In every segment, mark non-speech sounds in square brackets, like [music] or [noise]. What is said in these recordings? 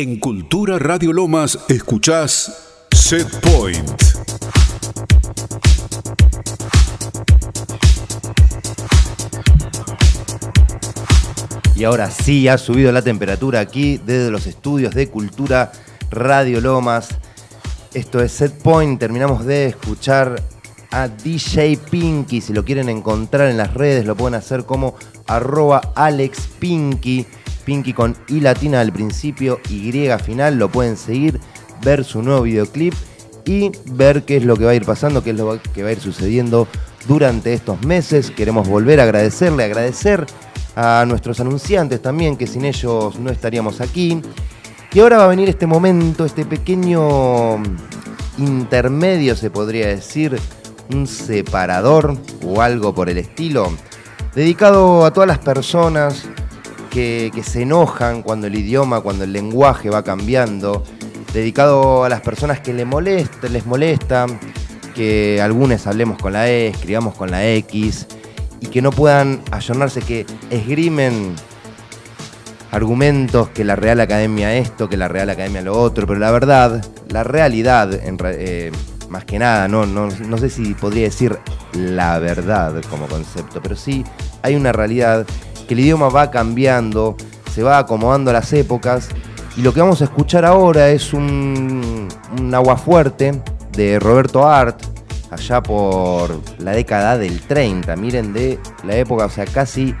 En Cultura Radio Lomas escuchás Set Point. Y ahora sí ha subido la temperatura aquí desde los estudios de Cultura Radio Lomas. Esto es Set Point. Terminamos de escuchar a DJ Pinky. Si lo quieren encontrar en las redes, lo pueden hacer como arroba Alex Pinky. Pinky con I latina al principio, Y final. Lo pueden seguir, ver su nuevo videoclip y ver qué es lo que va a ir pasando, qué es lo que va a ir sucediendo durante estos meses. Queremos volver a agradecerle, agradecer a nuestros anunciantes también, que sin ellos no estaríamos aquí. Y ahora va a venir este momento, este pequeño intermedio, se podría decir, un separador o algo por el estilo, dedicado a todas las personas que, se enojan cuando el idioma, cuando el lenguaje va cambiando, dedicado a las personas que les molesta, les molesta que algunos hablemos con la E, escribamos con la X, y que no puedan ayornarse, que esgrimen argumentos que la Real Academia esto, que la Real Academia lo otro, pero la verdad, la realidad, eh, más que nada, no, no, no sé si podría decir la verdad como concepto, pero sí hay una realidad que el idioma va cambiando, se va acomodando a las épocas, y lo que vamos a escuchar ahora es un, un agua fuerte de Roberto Art, allá por la década del 30, miren de la época, o sea, casi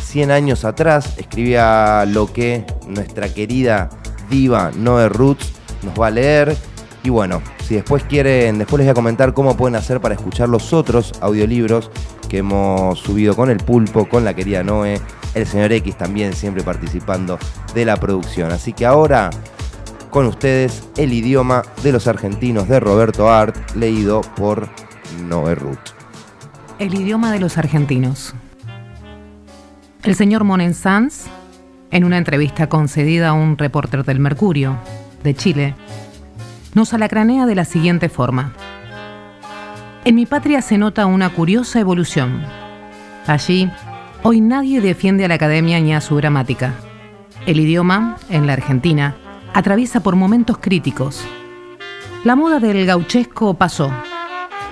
100 años atrás, escribía lo que nuestra querida diva Noe Roots nos va a leer. Y bueno, si después quieren, después les voy a comentar cómo pueden hacer para escuchar los otros audiolibros que hemos subido con el pulpo, con la querida Noe, el señor X también siempre participando de la producción. Así que ahora con ustedes el idioma de los argentinos de Roberto Art, leído por Noé Ruth. El idioma de los argentinos. El señor Monen Sanz, en una entrevista concedida a un reporter del Mercurio, de Chile, nos alacranea de la siguiente forma. En mi patria se nota una curiosa evolución. Allí, hoy nadie defiende a la academia ni a su gramática. El idioma, en la Argentina, atraviesa por momentos críticos. La moda del gauchesco pasó,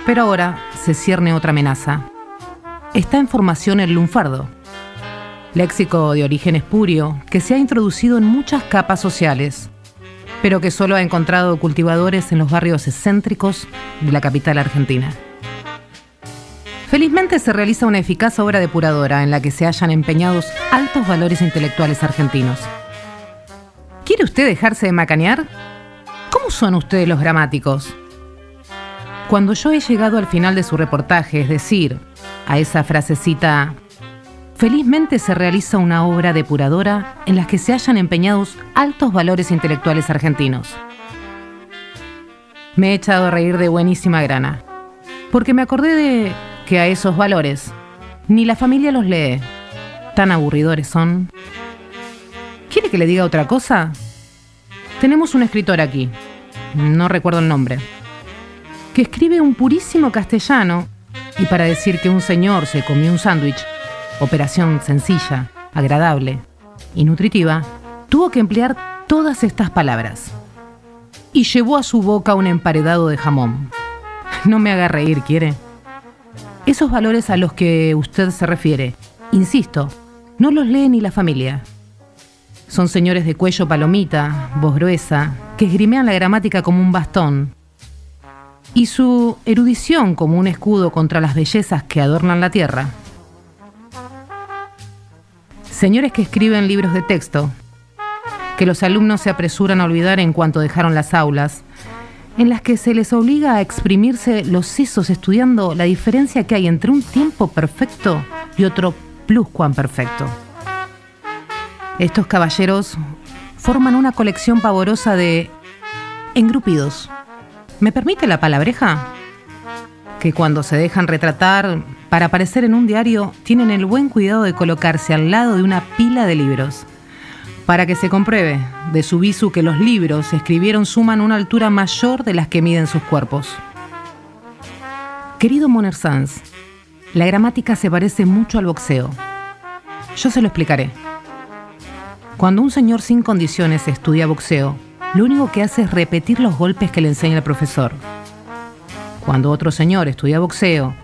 pero ahora se cierne otra amenaza. Está en formación el lunfardo, léxico de origen espurio que se ha introducido en muchas capas sociales, pero que solo ha encontrado cultivadores en los barrios excéntricos de la capital argentina. Felizmente se realiza una eficaz obra depuradora en la que se hallan empeñados altos valores intelectuales argentinos ¿Quiere usted dejarse de macanear? ¿Cómo son ustedes los gramáticos? Cuando yo he llegado al final de su reportaje, es decir, a esa frasecita, felizmente se realiza una obra depuradora en la que se hayan empeñados altos valores intelectuales argentinos. Me he echado a reír de buenísima grana, porque me acordé de que a esos valores ni la familia los lee. Tan aburridores son. ¿Quiere que le diga otra cosa? Tenemos un escritor aquí, no recuerdo el nombre, que escribe un purísimo castellano y para decir que un señor se comió un sándwich, operación sencilla, agradable y nutritiva, tuvo que emplear todas estas palabras. Y llevó a su boca un emparedado de jamón. [laughs] No me haga reír, ¿quiere? Esos valores a los que usted se refiere, insisto, no los lee ni la familia. Son señores de cuello palomita, voz gruesa, que esgrimean la gramática como un bastón. Y su erudición como un escudo contra las bellezas que adornan la tierra. Señores que escriben libros de texto, que los alumnos se apresuran a olvidar en cuanto dejaron las aulas, en las que se les obliga a exprimirse los sesos estudiando la diferencia que hay entre un tiempo perfecto y otro pluscuamperfecto. Estos caballeros forman una colección pavorosa de engrupidos. ¿Me permite la palabreja? Que cuando se dejan retratar para aparecer en un diario, tienen el buen cuidado de colocarse al lado de una pila de libros, para que se compruebe de su visu que los libros escribieron suman una altura mayor de las que miden sus cuerpos. Querido Moner Sanz, la gramática se parece mucho al boxeo. Yo se lo explicaré. Cuando un señor sin condiciones estudia boxeo, lo único que hace es repetir los golpes que le enseña el profesor. Cuando otro señor estudia boxeo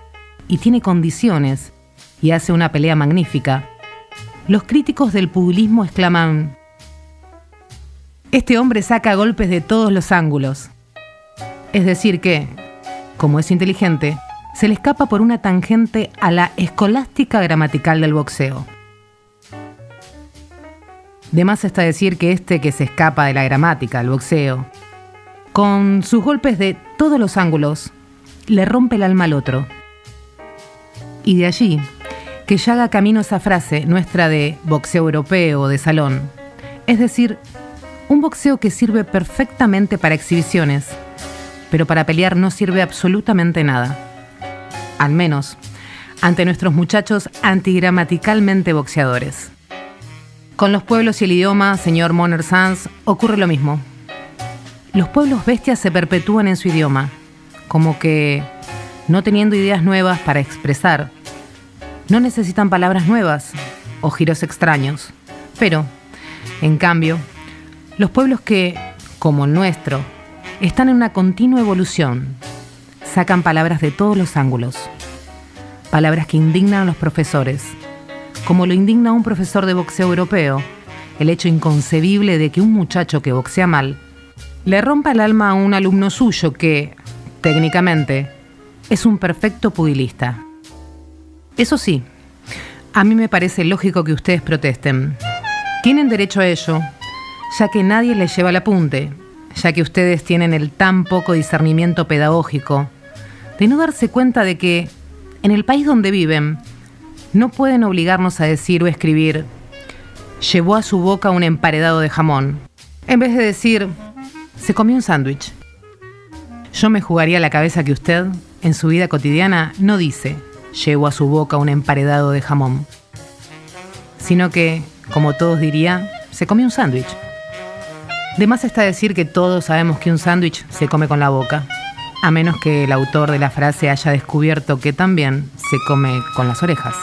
y tiene condiciones y hace una pelea magnífica, los críticos del pugilismo exclaman, este hombre saca golpes de todos los ángulos. Es decir que, como es inteligente, se le escapa por una tangente a la escolástica gramatical del boxeo. De más está decir que este que se escapa de la gramática, el boxeo, con sus golpes de todos los ángulos, le rompe el alma al otro. Y de allí que ya haga camino esa frase nuestra de boxeo europeo de salón, es decir, un boxeo que sirve perfectamente para exhibiciones, pero para pelear no sirve absolutamente nada. Al menos ante nuestros muchachos antigramaticalmente boxeadores. Con los pueblos y el idioma, señor Moner Sanz, ocurre lo mismo. Los pueblos bestias se perpetúan en su idioma, como que, no teniendo ideas nuevas para expresar, no necesitan palabras nuevas o giros extraños. Pero, en cambio, los pueblos que, como el nuestro, están en una continua evolución, sacan palabras de todos los ángulos. Palabras que indignan a los profesores, como lo indigna un profesor de boxeo europeo, el hecho inconcebible de que un muchacho que boxea mal le rompa el alma a un alumno suyo que, técnicamente, es un perfecto pugilista. Eso sí, a mí me parece lógico que ustedes protesten. Tienen derecho a ello, ya que nadie les lleva el apunte, ya que ustedes tienen el tan poco discernimiento pedagógico de no darse cuenta de que en el país donde viven no pueden obligarnos a decir o escribir llevó a su boca un emparedado de jamón, en vez de decir se comió un sándwich. Yo me jugaría la cabeza que usted, en su vida cotidiana, no dice llevó a su boca un emparedado de jamón, sino que, como todos diría, se comió un sándwich. De más está decir que todos sabemos que un sándwich se come con la boca, a menos que el autor de la frase haya descubierto que también se come con las orejas.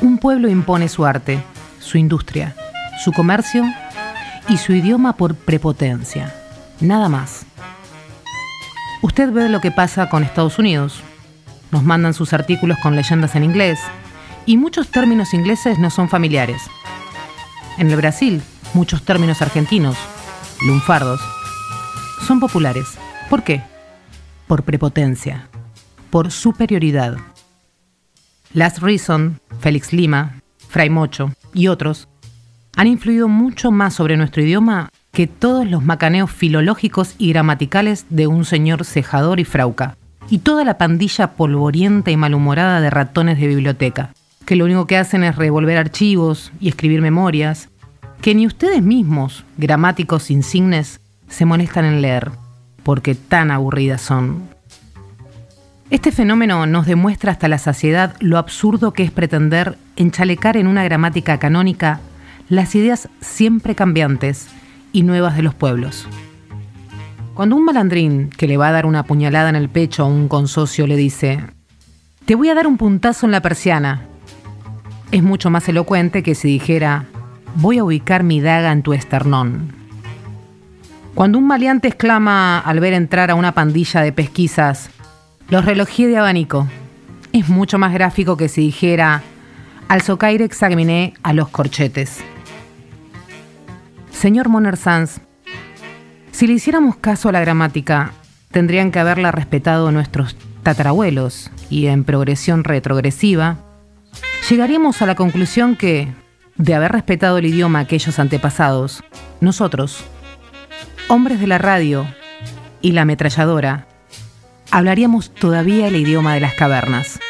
Un pueblo impone su arte, su industria, su comercio y su idioma por prepotencia, nada más. Usted ve lo que pasa con Estados Unidos. Nos mandan sus artículos con leyendas en inglés y muchos términos ingleses no son familiares. En el Brasil, muchos términos argentinos, lunfardos, son populares. ¿Por qué? Por prepotencia, por superioridad. Last Reason, Félix Lima, Fray Mocho y otros han influido mucho más sobre nuestro idioma que todos los macaneos filológicos y gramaticales de un señor cejador y frauca, y toda la pandilla polvorienta y malhumorada de ratones de biblioteca, que lo único que hacen es revolver archivos y escribir memorias, que ni ustedes mismos, gramáticos insignes, se molestan en leer, porque tan aburridas son. Este fenómeno nos demuestra hasta la saciedad lo absurdo que es pretender enchalecar en una gramática canónica las ideas siempre cambiantes y nuevas de los pueblos. Cuando un malandrín que le va a dar una puñalada en el pecho a un consocio le dice, te voy a dar un puntazo en la persiana, es mucho más elocuente que si dijera, voy a ubicar mi daga en tu esternón. Cuando un maleante exclama al ver entrar a una pandilla de pesquisas, los relojes de abanico, es mucho más gráfico que si dijera, al socaire examiné a los corchetes. Señor Moner Sanz, si le hiciéramos caso a la gramática, tendrían que haberla respetado nuestros tatarabuelos y en progresión retrogresiva, llegaríamos a la conclusión que, de haber respetado el idioma aquellos antepasados, nosotros, hombres de la radio y la ametralladora, hablaríamos todavía el idioma de las cavernas.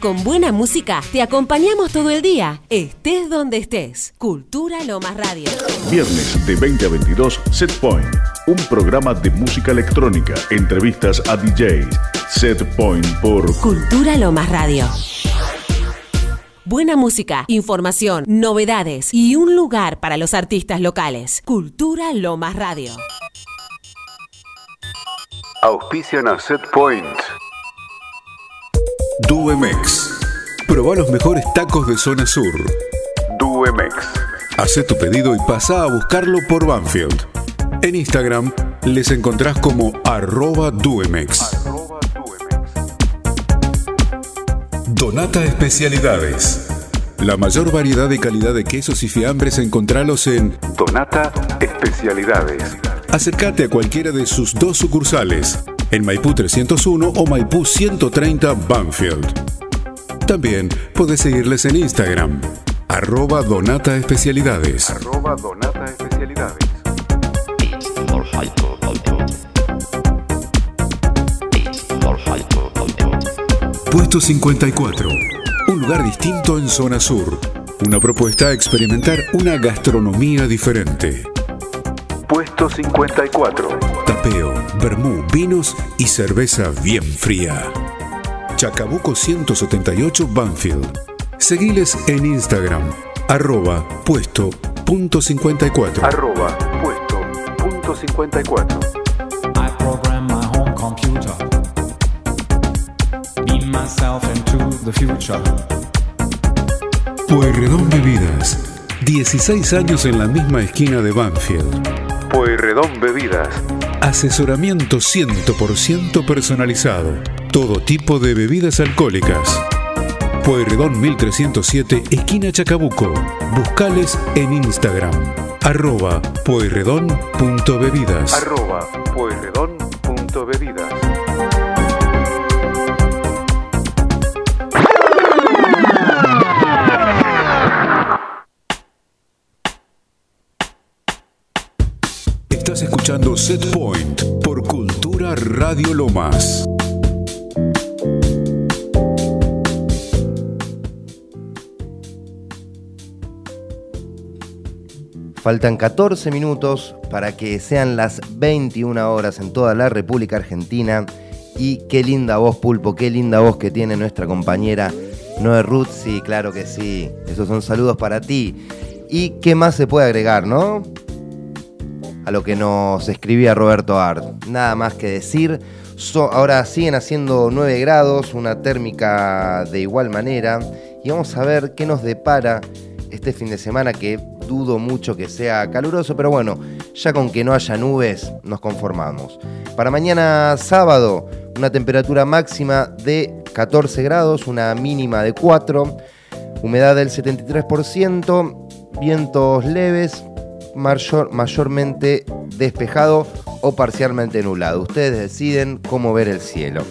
Con buena música te acompañamos todo el día, estés donde estés. Cultura Lomas Radio. Viernes de 20 a 22, Set Point. Un programa de música electrónica, entrevistas a DJs. Set Point por Cultura Lomas Radio. Buena música, información, novedades y un lugar para los artistas locales. Cultura Lomas Radio. Auspician a Set Point. Duemex. Proba los mejores tacos de zona sur. Duemex. Hacé tu pedido y pasa a buscarlo por Banfield. En Instagram les encontrás como arroba Duemex. Donata Especialidades. La mayor variedad de calidad de quesos y fiambres encontralos en Donata Especialidades. Acércate a cualquiera de sus dos sucursales, en Maipú 301 o Maipú 130 Banfield. También podés seguirles en Instagram, arroba Donata Especialidades. Arroba Donata Especialidades. Puesto 54. Un lugar distinto en zona sur. Una propuesta a experimentar una gastronomía diferente. Puesto 54. Tapeo, vermú, vinos y cerveza bien fría. Chacabuco 178 Banfield. Seguiles en Instagram, arroba puesto punto 54. Arroba puesto punto 54. I program my home computer. Beam myself into the future. Pueyrredón Bebidas. 16 años en la misma esquina de Banfield. Pueyrredón Bebidas. Asesoramiento 100% personalizado. Todo tipo de bebidas alcohólicas. Pueyrredón 1307, esquina Chacabuco. Buscales en Instagram. Arroba pueyrredón.bebidas. Arroba pueyrredón.bebidas. Escuchando Set Point por Cultura Radio Lomas. Faltan 14 minutos para que sean las 21 horas en toda la República Argentina. Y qué linda voz, Pulpo, qué linda voz que tiene nuestra compañera Noé Ruth. Sí, claro que sí. Esos son saludos para ti. ¿Y qué más se puede agregar, no? A lo que nos escribía Roberto Art. Nada más que decir. So- ahora siguen haciendo 9 grados, una térmica de igual manera. Y vamos a ver qué nos depara este fin de semana que dudo mucho que sea caluroso, pero bueno, ya con que no haya nubes nos conformamos. Para mañana sábado, una temperatura máxima de 14 grados, una mínima de 4, humedad del 73%, vientos leves, mayor- mayormente despejado o parcialmente nublado. Ustedes deciden cómo ver el cielo.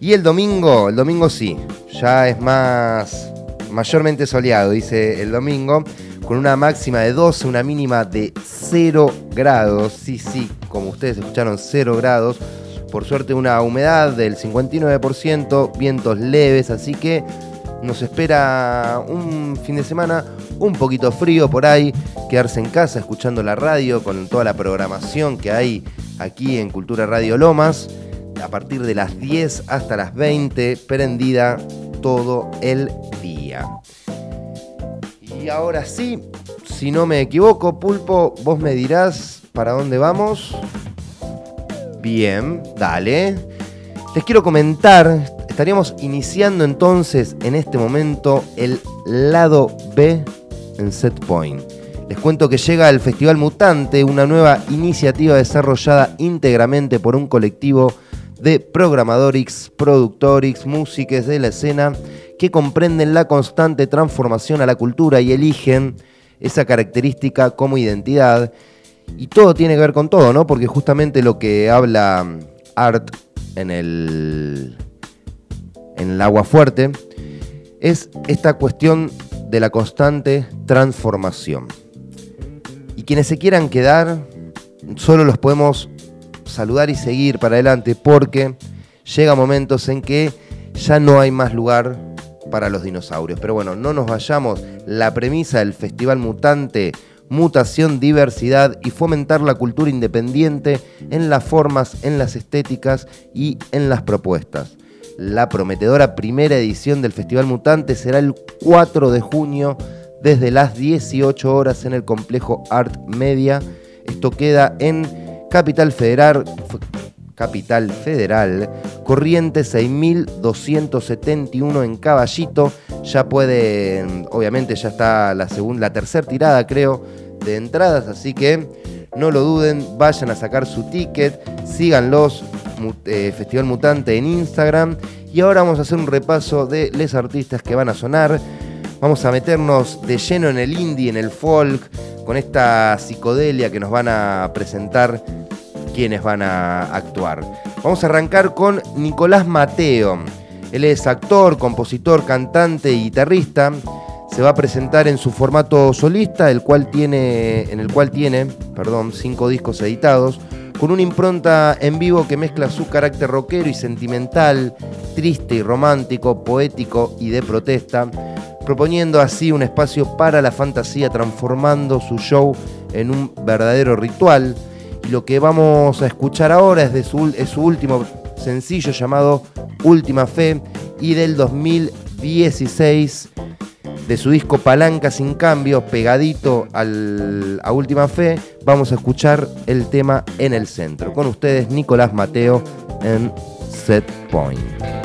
Y el domingo, el domingo sí, ya es más mayormente soleado, dice el domingo, con una máxima de 12, una mínima de 0 grados. Sí, sí, como ustedes escucharon, 0 grados. Por suerte una humedad del 59%, vientos leves, así que nos espera un fin de semana un poquito frío por ahí, quedarse en casa escuchando la radio con toda la programación que hay aquí en Cultura Radio Lomas, a partir de las 10 hasta las 20, prendida todo el día. Y ahora sí, si no me equivoco, Pulpo, vos me dirás para dónde vamos. Bien, dale. Les quiero comentar, estaríamos iniciando entonces en este momento el lado B en Set Point. Les cuento que llega el Festival Mutante, una nueva iniciativa desarrollada íntegramente por un colectivo de programadores, productores, músicos de la escena que comprenden la constante transformación a la cultura y eligen esa característica como identidad. Y todo tiene que ver con todo, ¿no? Porque justamente lo que habla mm, Art en el, en el agua fuerte es esta cuestión de la constante transformación. Y quienes se quieran quedar, solo los podemos saludar y seguir para adelante porque llega momentos en que ya no hay más lugar para los dinosaurios. Pero bueno, no nos vayamos. La premisa del Festival Mutante, mutación, diversidad y fomentar la cultura independiente en las formas, en las estéticas y en las propuestas. La prometedora primera edición del Festival Mutante será el 4 de junio desde las 18 horas en el complejo Art Media. Esto queda en Capital Federal, Capital Federal. Corriente 6271 en Caballito. Ya pueden, obviamente ya está la segunda, la tercera tirada creo de entradas, así que no lo duden, vayan a sacar su ticket, síganlos, eh, Festival Mutante en Instagram. Y ahora vamos a hacer un repaso de los artistas que van a sonar. Vamos a meternos de lleno en el indie, en el folk, con esta psicodelia que nos van a presentar quienes van a actuar. Vamos a arrancar con Nicolás Mateo. Él es actor, compositor, cantante y guitarrista. Se va a presentar en su formato solista, el cual tiene, en el cual tiene perdón, cinco discos editados, con una impronta en vivo que mezcla su carácter rockero y sentimental, triste y romántico, poético y de protesta, proponiendo así un espacio para la fantasía, transformando su show en un verdadero ritual. Y lo que vamos a escuchar ahora es, de su, su último sencillo llamado Última Fe y del 2016 de su disco Palanca sin cambio, pegadito al- a Última Fe, vamos a escuchar el tema En el Centro. Con ustedes, Nicolás Mateo en Set Point.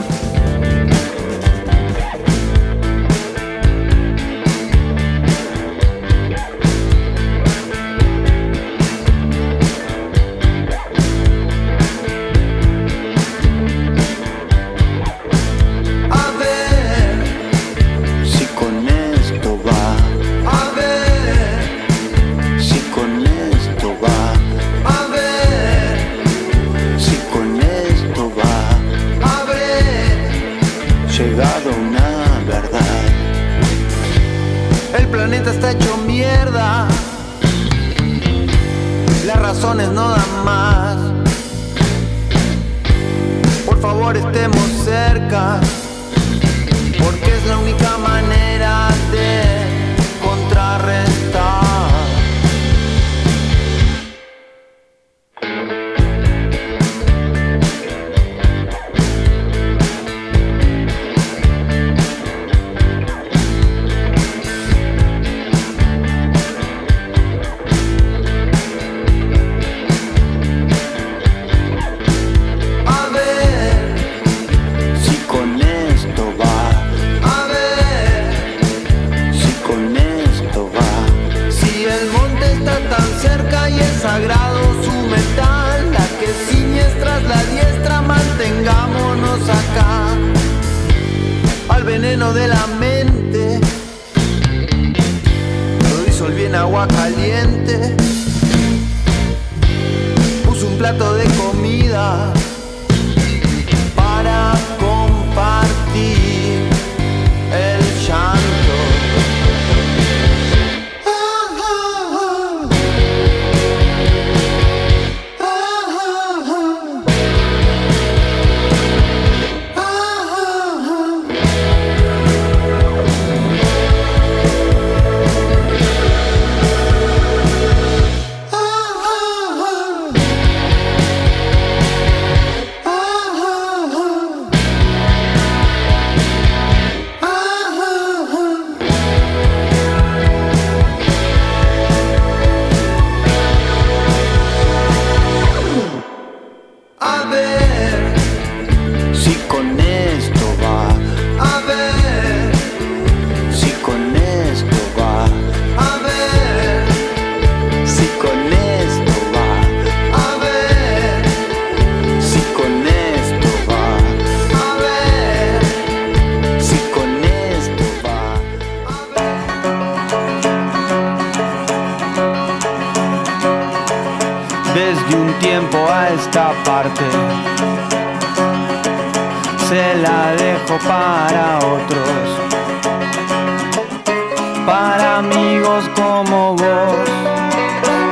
Para amigos como vos.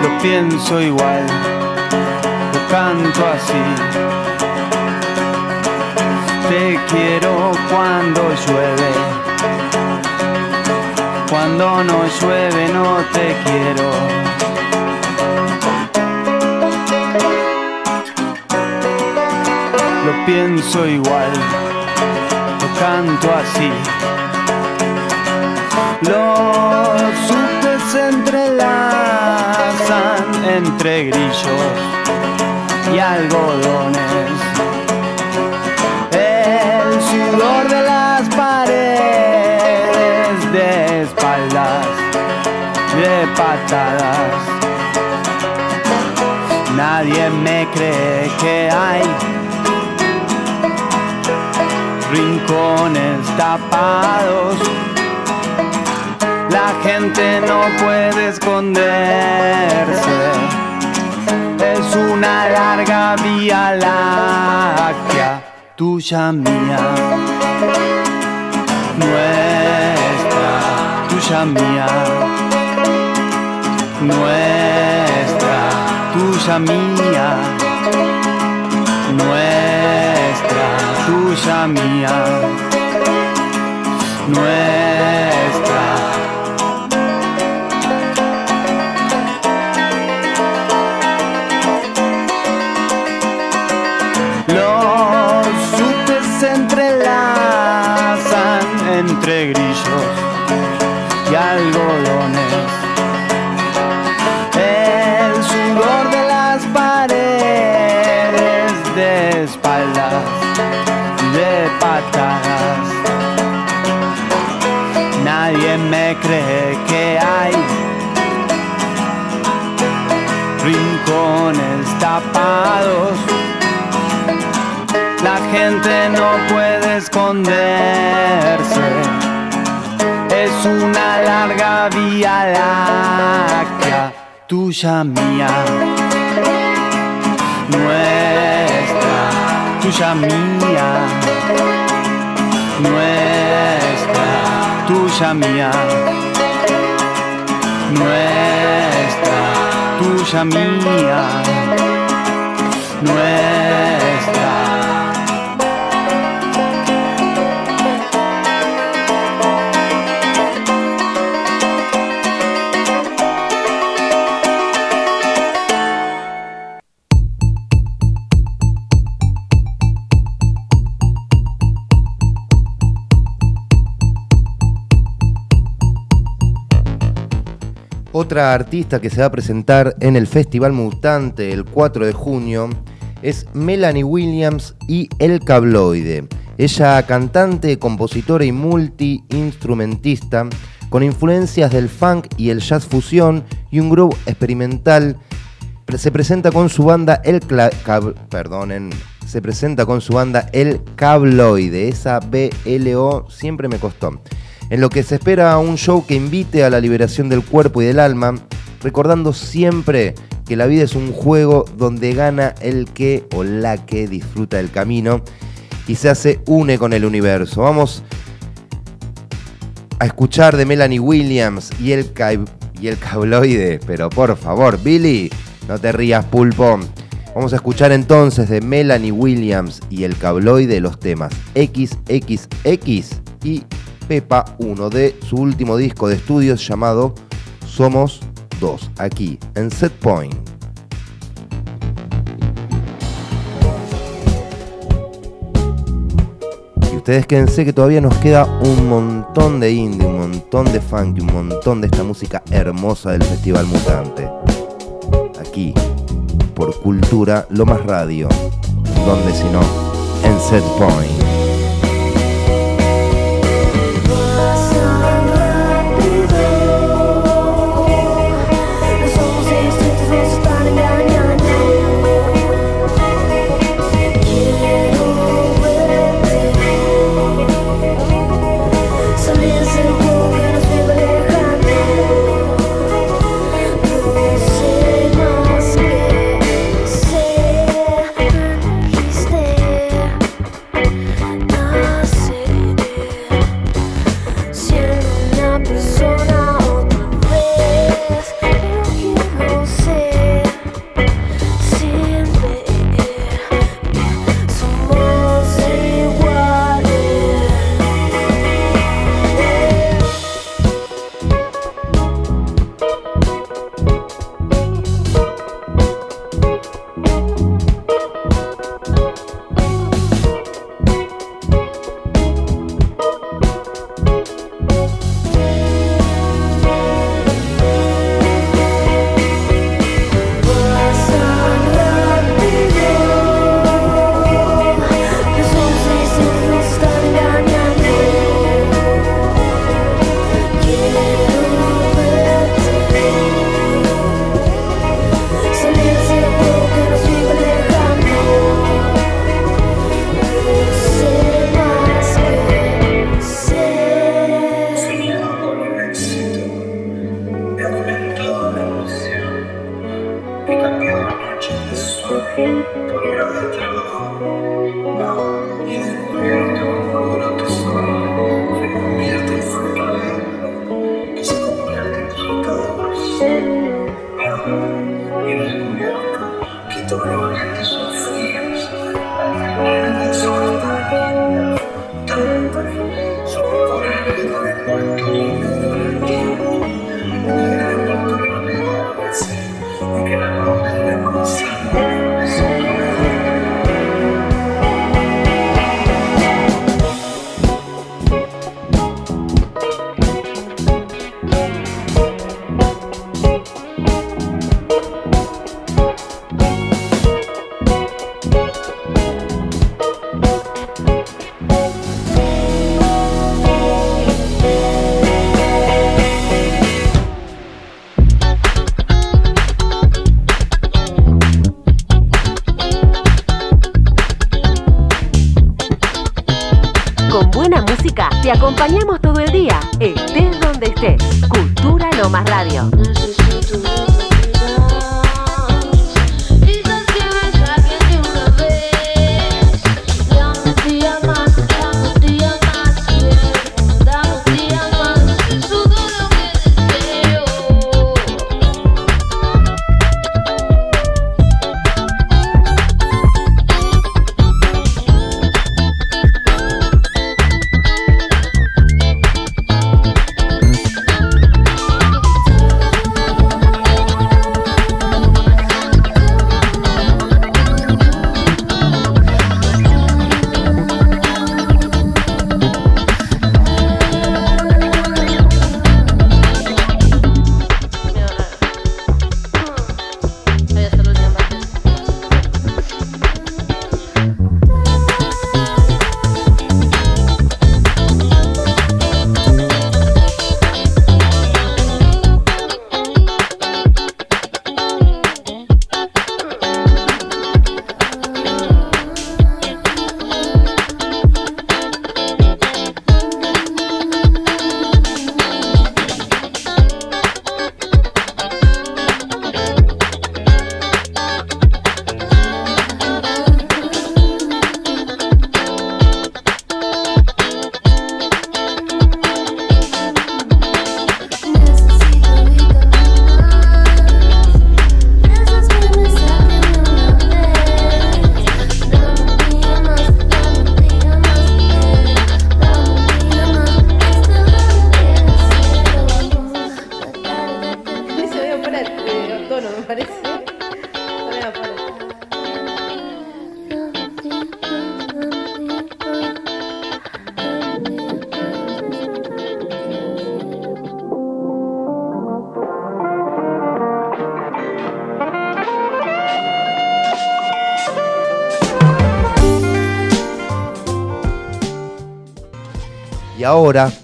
Lo pienso igual, lo canto así. Te quiero cuando llueve, cuando no llueve no te quiero. lo pienso igual, lo canto así. Los subtes entrelazan entre grillos y algodones. El sudor de las paredes, de espaldas, de patadas. Nadie me cree que hay rincones tapados. Gente no puede esconderse. Es una larga vía láctea, tuya mía, nuestra, tuya mía, nuestra, tuya mía, nuestra, tuya mía, nuestra. La gente no puede esconderse. Es una larga vía láctea, tuya mía, nuestra, tuya mía, nuestra, tuya mía, nuestra, tuya mía, nuestra. Otra artista que se va a presentar en el Festival Mutante el 4 de junio es Melanie Williams y El Cabloide. Ella cantante, compositora y multi-instrumentista con influencias del funk y el jazz fusión y un groove experimental. Se presenta con su banda El perdonen, se presenta con su banda El Cabloide, esa BLO siempre me costó. En lo que se espera un show que invite a la liberación del cuerpo y del alma, recordando siempre que la vida es un juego donde gana el que o la que disfruta del camino y se hace une con el universo. Vamos a escuchar de Melanie Williams y el, y el cabloide, pero por favor, Billy, no te rías, pulpo. Vamos a escuchar entonces de Melanie Williams y el cabloide los temas XXX y Pepa 1 de su último disco de estudios llamado Somos 2, aquí en Set Point. Y ustedes quédense que todavía nos queda un montón de indie, un montón de funk un montón de esta música hermosa del Festival Mutante. Aquí, por Cultura Lomas Radio, donde si no, en Set Point.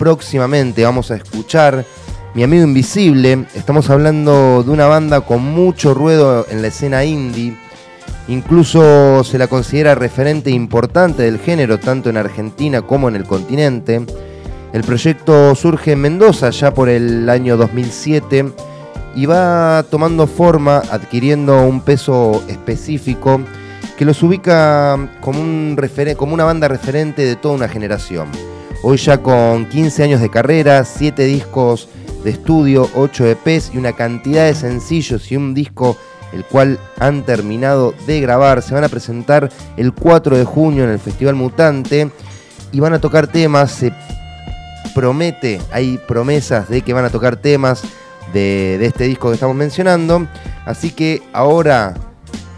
Próximamente, vamos a escuchar Mi Amigo Invisible. Estamos hablando de una banda con mucho ruedo en la escena indie. Incluso se la considera referente importante del género, tanto en Argentina como en el continente. El proyecto surge en Mendoza ya por el año 2007 y va tomando forma, adquiriendo un peso específico que los ubica como, como una banda referente de toda una generación. Hoy ya con 15 años de carrera, 7 discos de estudio, 8 EPs y una cantidad de sencillos y un disco el cual han terminado de grabar. Se van a presentar el 4 de junio en el Festival Mutante y van a tocar temas, se promete, hay promesas de que van a tocar temas de, de este disco que estamos mencionando. Así que ahora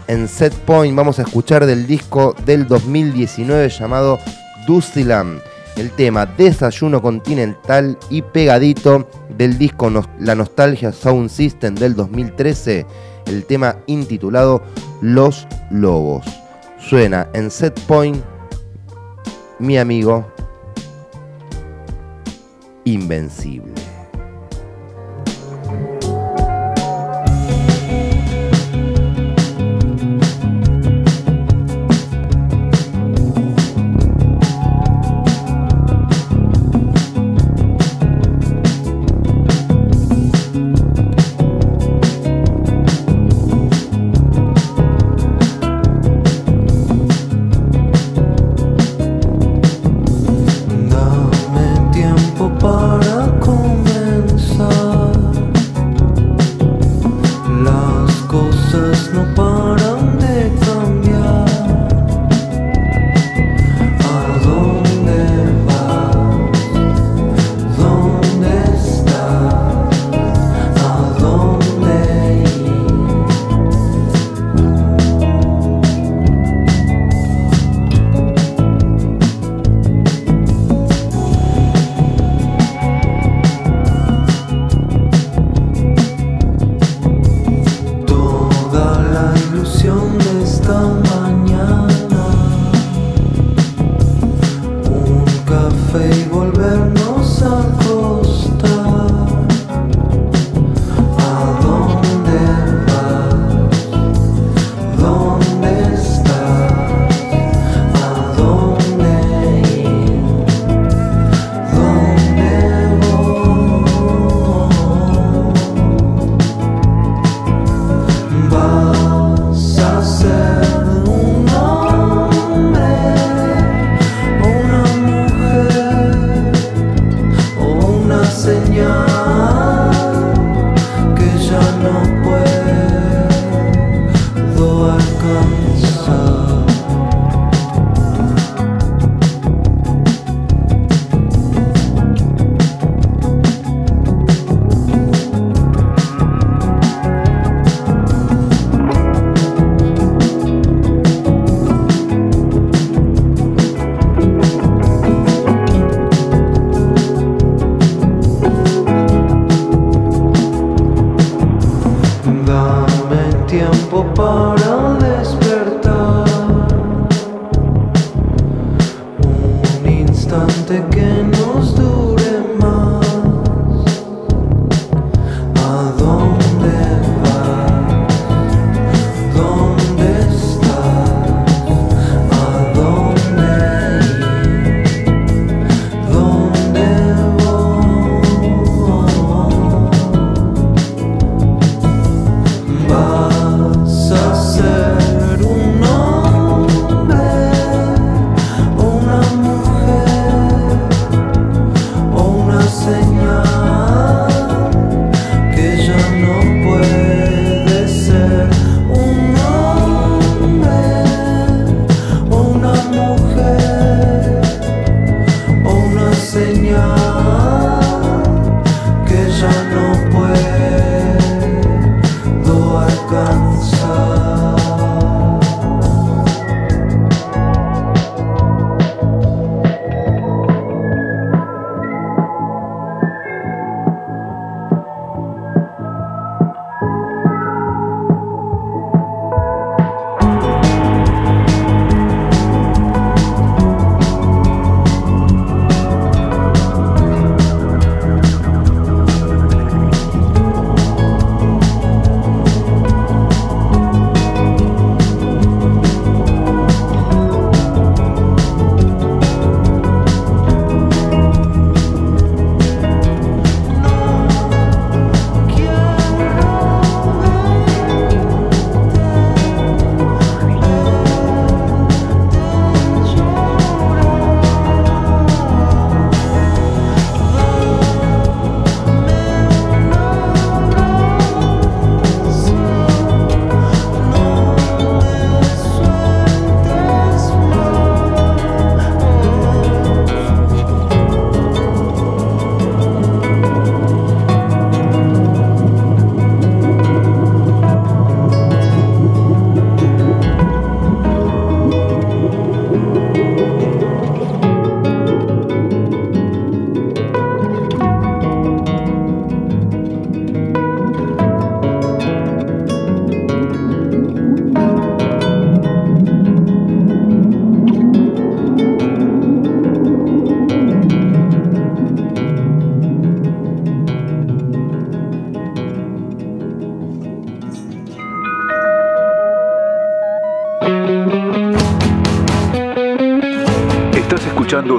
en Set Point vamos a escuchar del disco del 2019 llamado Dustilam, el tema Desayuno Continental y pegadito del disco La Nostalgia Sound System del 2013, el tema intitulado Los Lobos. Suena en Set Point mi amigo Invencible. Tiempo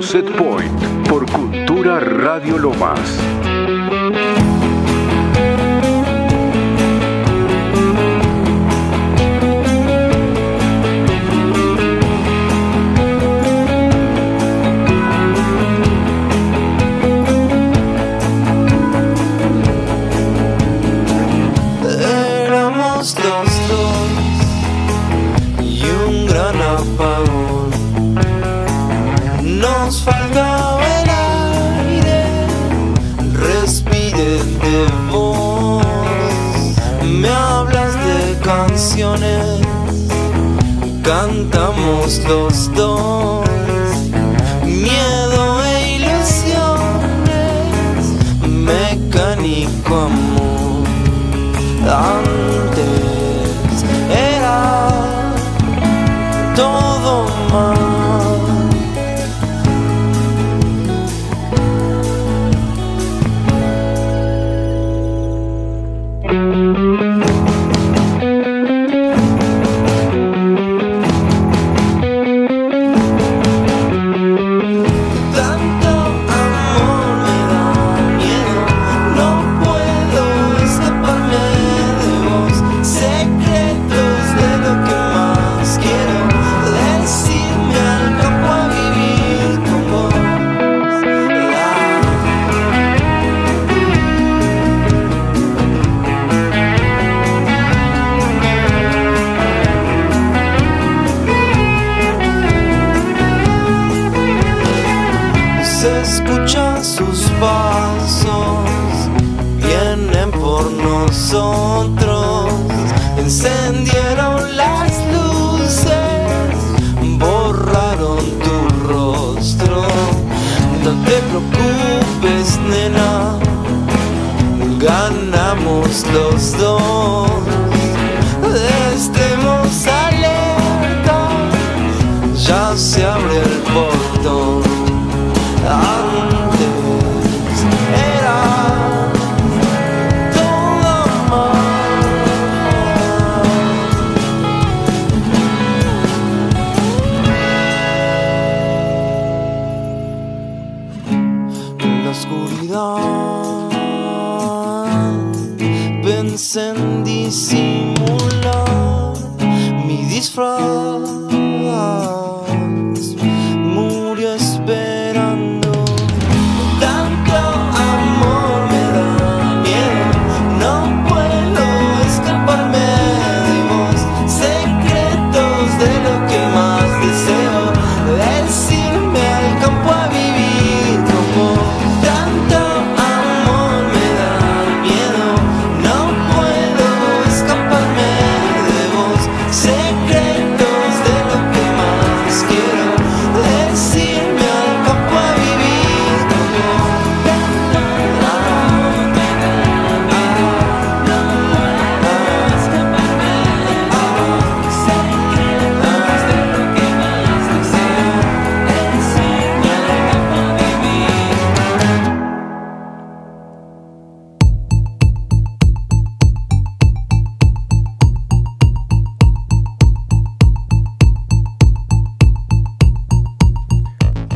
Set Point por Cultura Radio Lomas.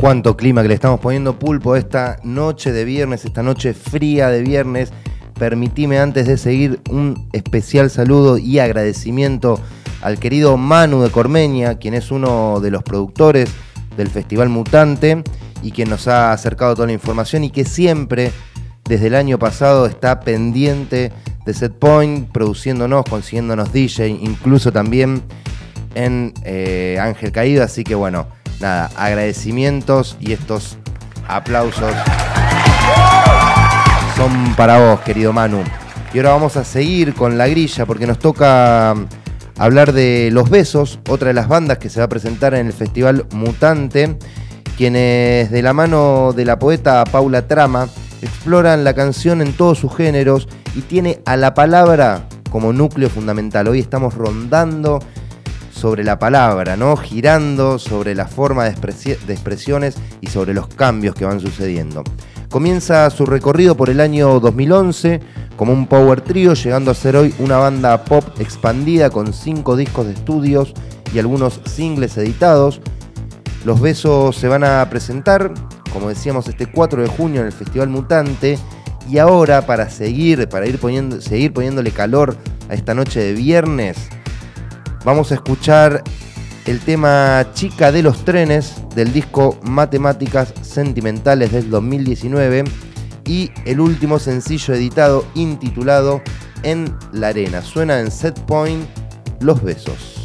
Cuánto clima que le estamos poniendo pulpo esta noche de viernes, esta noche fría de viernes. Permitime antes de seguir un especial saludo y agradecimiento al querido Manu de Cormeña, quien es uno de los productores del Festival Mutante y quien nos ha acercado toda la información y que siempre, desde el año pasado, está pendiente de Setpoint, produciéndonos, consiguiéndonos DJ, incluso también en eh, Ángel Caído. Así que bueno, nada, agradecimientos y estos aplausos son para vos, querido Manu. Y ahora vamos a seguir con la grilla porque nos toca hablar de Los Besos, otra de las bandas que se va a presentar en el Festival Mutante, quienes de la mano de la poeta Paula Trama exploran la canción en todos sus géneros y tiene a la palabra como núcleo fundamental. Hoy estamos rondando sobre la palabra, ¿no? Girando sobre la forma de, de expresiones y sobre los cambios que van sucediendo. Comienza su recorrido por el año 2011 como un power trio, llegando a ser hoy una banda pop expandida con cinco discos de estudios y algunos singles editados. Los besos se van a presentar, como decíamos, este 4 de junio en el Festival Mutante. Y ahora, para seguir, para ir poniendo, seguir poniéndole calor a esta noche de viernes, vamos a escuchar el tema Chica de los Trenes del disco Matemáticas Sentimentales del 2019 y el último sencillo editado intitulado En la Arena. Suena en Set Point Los Besos.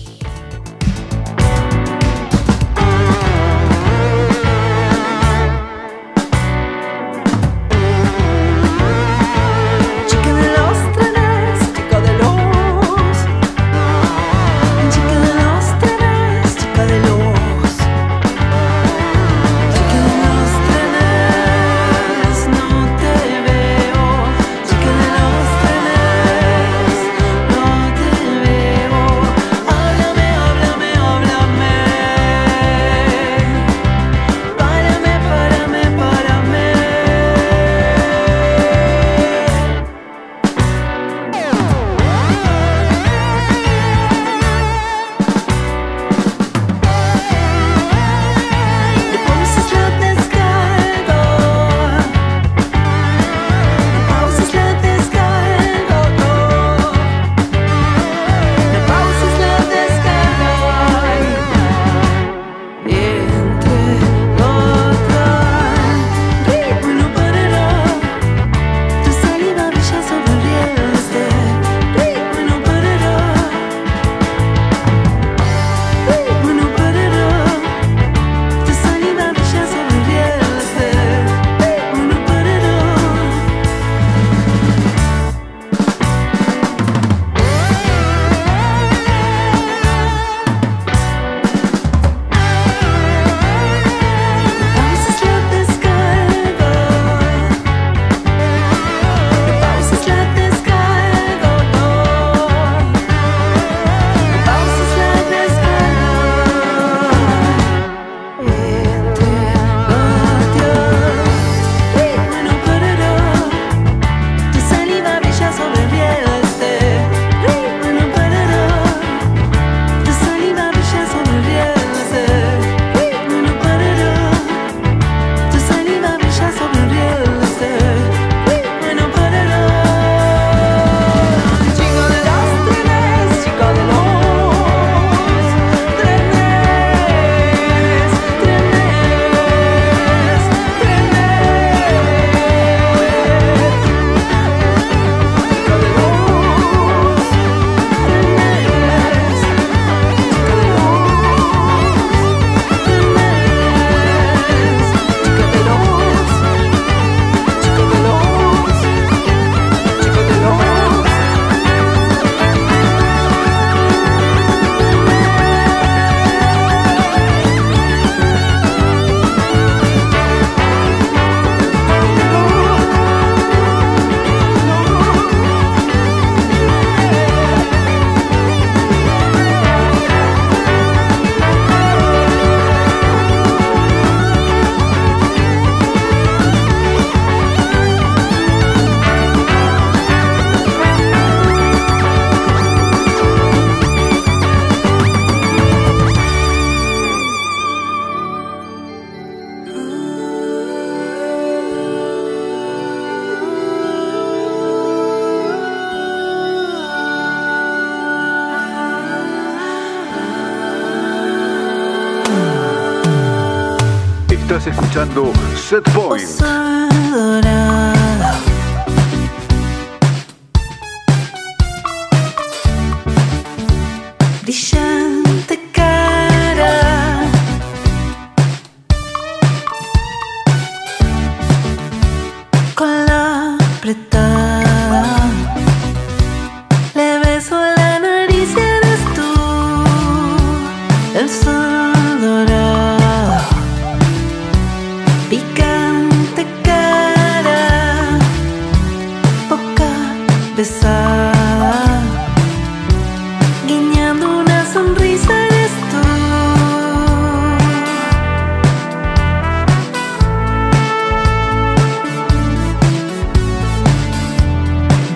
Set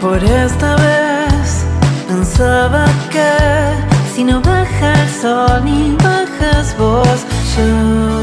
Por esta vez. Pensaba que si no baja el sol ni bajas vos, yo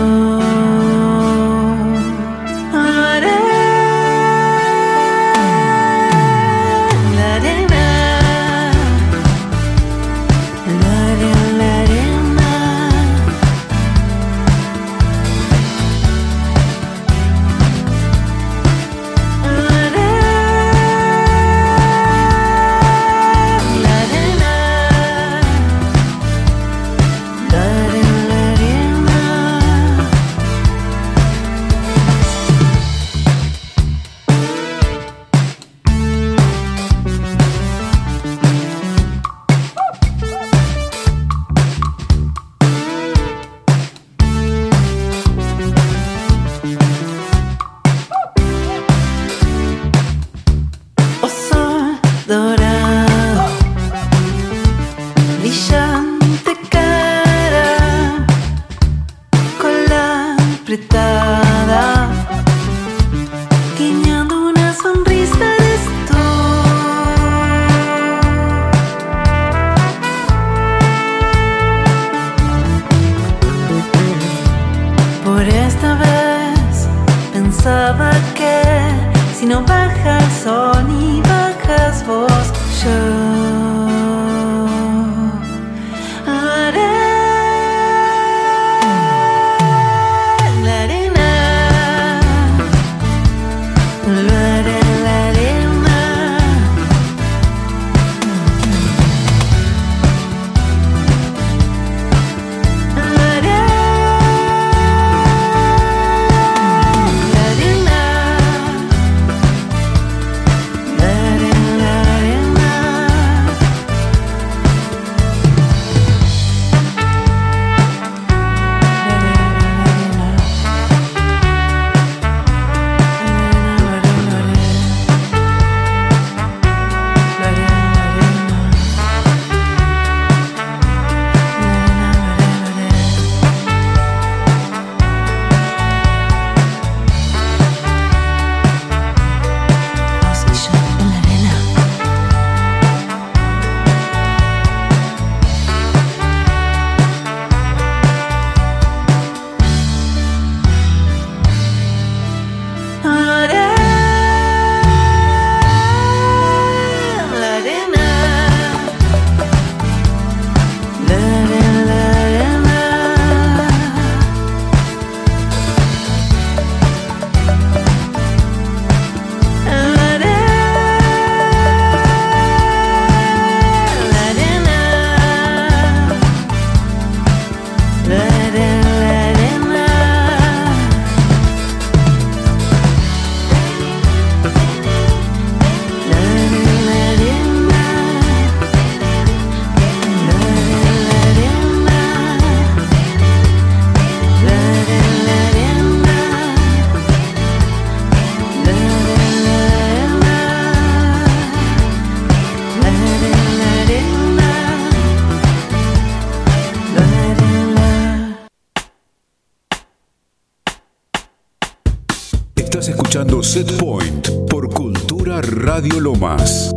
escuchando Set Point por Cultura Radio Lomas.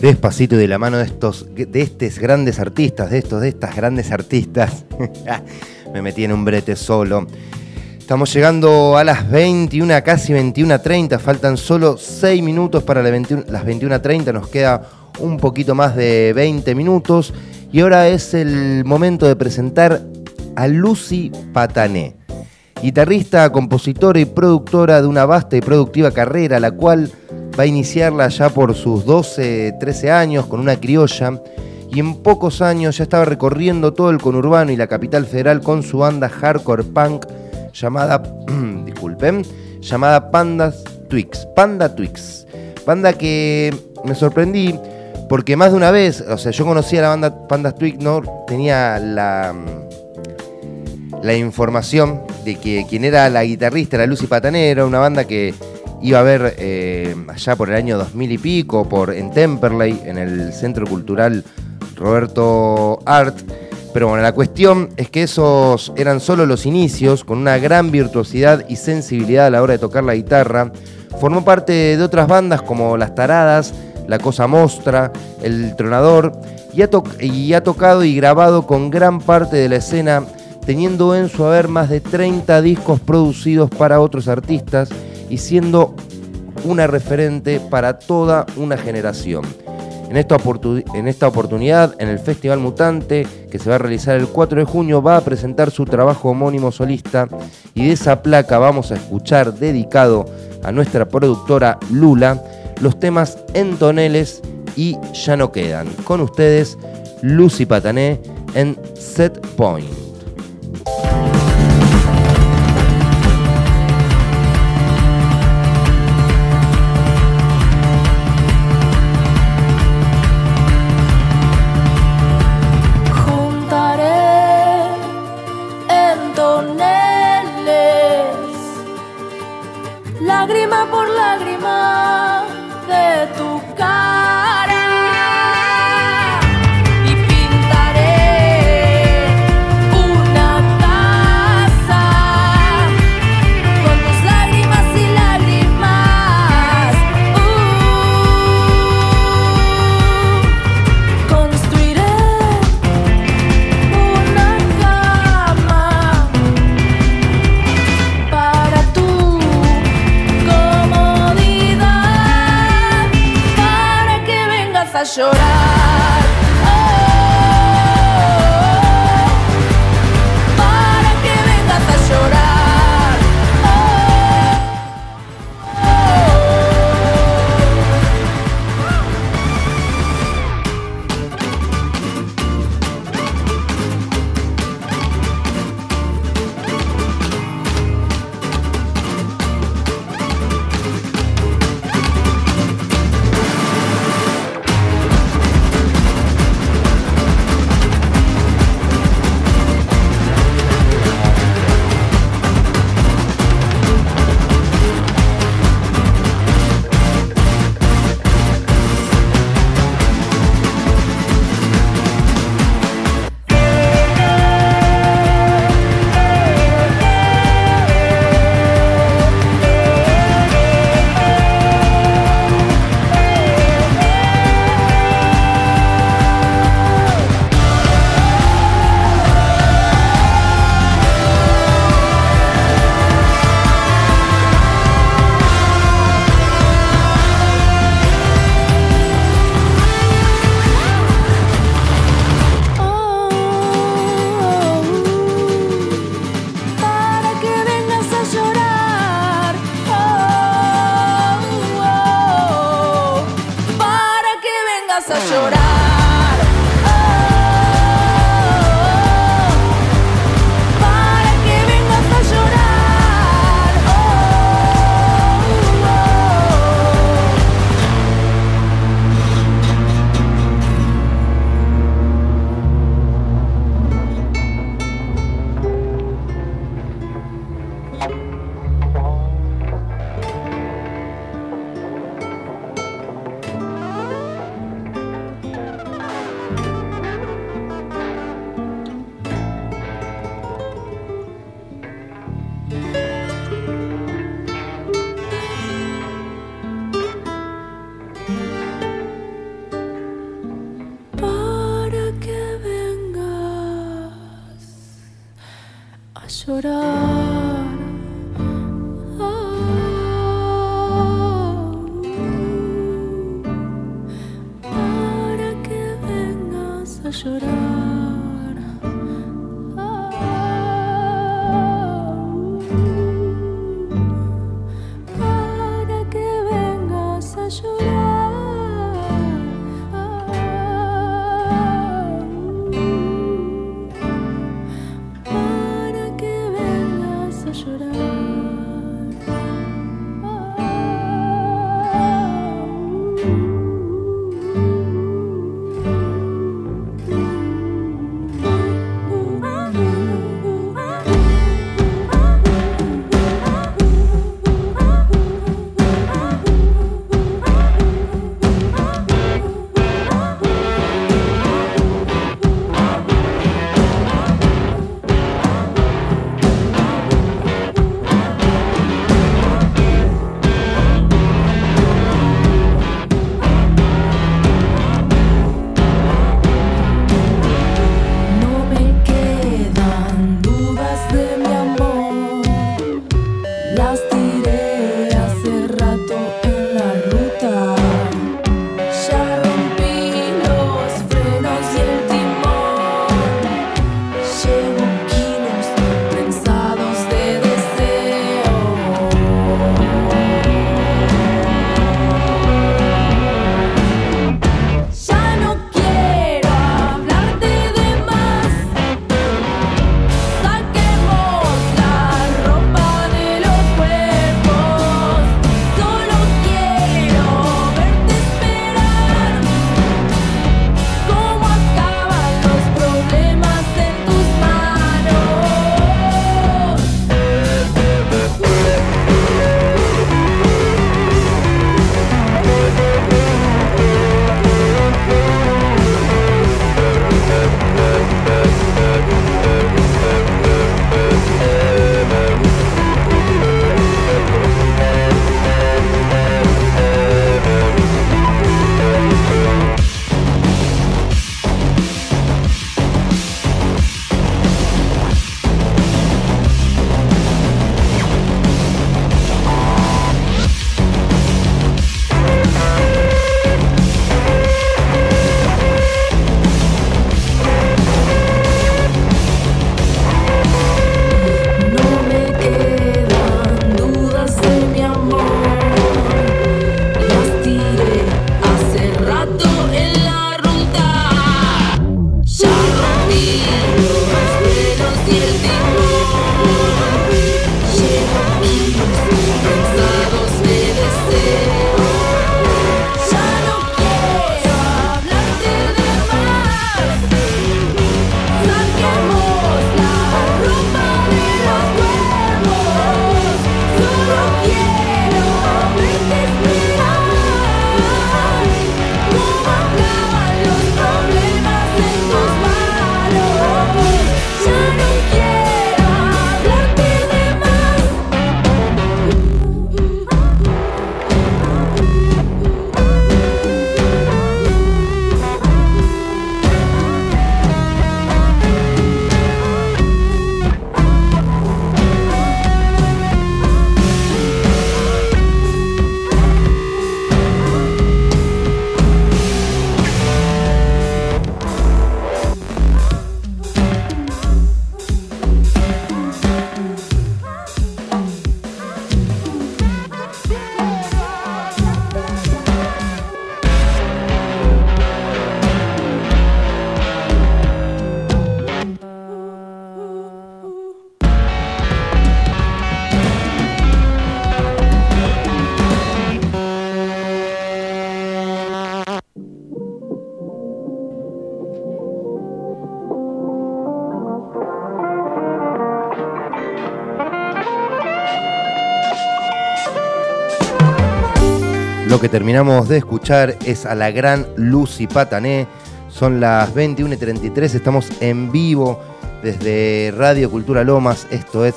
Despacito y de la mano de estos, de estos grandes artistas, de estos, de estas grandes artistas. [laughs] Me metí en un brete solo. Estamos llegando a las 21, casi 21.30. Faltan solo 6 minutos para la 21 las 21.30. Nos queda un poquito más de 20 minutos. Y ahora es el momento de presentar a Lucy Patané, guitarrista, compositora y productora de una vasta y productiva carrera, la cual va a iniciarla ya por sus 12, 13 años con una criolla y en pocos años ya estaba recorriendo todo el conurbano y la capital federal con su banda hardcore punk llamada, [clears throat] disculpen, llamada Pandas Twix, Panda Twix. Banda que me sorprendí porque más de una vez, o sea, yo conocía la banda Pandas Twix, no tenía la, la información de que quien era la guitarrista era Lucy Patanero, una banda que iba a ver eh, allá por el año 2000 y pico, por, en Temperley, en el Centro Cultural Roberto Art. Pero bueno, la cuestión es que esos eran solo los inicios, con una gran virtuosidad y sensibilidad a la hora de tocar la guitarra. Formó parte de otras bandas como Las Taradas, La Cosa Mostra, El Tronador, y ha, to- y ha tocado y grabado con gran parte de la escena, teniendo en su haber más de 30 discos producidos para otros artistas y siendo una referente para toda una generación. En esta, oportunidad, en el Festival Mutante, que se va a realizar el 4 de junio, va a presentar su trabajo homónimo solista y de esa placa vamos a escuchar dedicado a nuestra productora Lula los temas En Toneles y Ya no quedan. Con ustedes, Lucy Patané en Set Point. Lo que terminamos de escuchar es a la gran Lucy Patané. Son las 21 y 33, estamos en vivo desde Radio Cultura Lomas. Esto es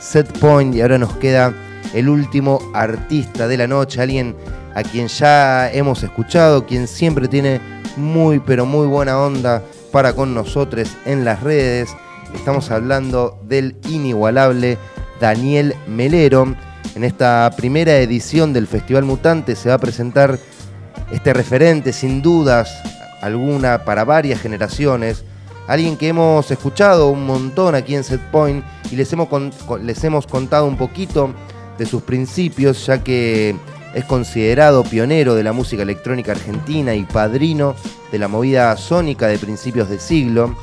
Set Point y ahora nos queda el último artista de la noche, alguien a quien ya hemos escuchado, quien siempre tiene muy pero muy buena onda para con nosotros en las redes. Estamos hablando del inigualable Daniel Melero. En esta primera edición del Festival Mutante se va a presentar este referente, sin dudas alguna, para varias generaciones. Alguien que hemos escuchado un montón aquí en Set Point y les hemos, les hemos contado un poquito de sus principios, ya que es considerado pionero de la música electrónica argentina y padrino de la movida sónica de principios de siglo.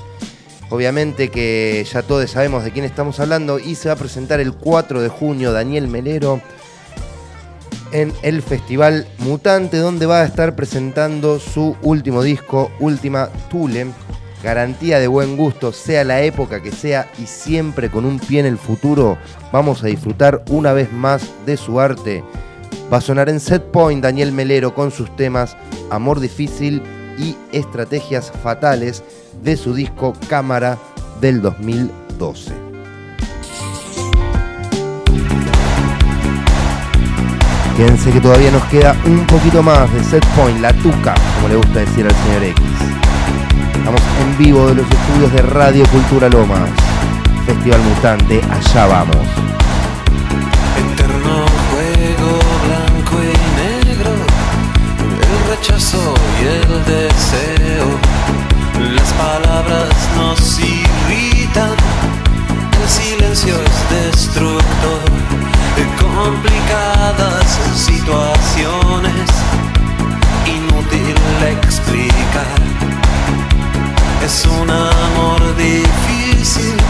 Obviamente que ya todos sabemos de quién estamos hablando y se va a presentar el 4 de junio Daniel Melero en el Festival Mutante, donde va a estar presentando su último disco, Última Tule. Garantía de buen gusto, sea la época que sea y siempre con un pie en el futuro. Vamos a disfrutar una vez más de su arte. Va a sonar en Set Point Daniel Melero con sus temas Amor Difícil y Estrategias Fatales de su disco Cámara del 2012. Fíjense que todavía nos queda un poquito más de Set Point, la tuca, como le gusta decir al señor X. Estamos en vivo de los estudios de Radio Cultura Lomas. Festival Mutante, allá vamos. el deseo. Las palabras nos irritan, el silencio es destructor. Complicadas situaciones, inútil explicar. Es un amor difícil.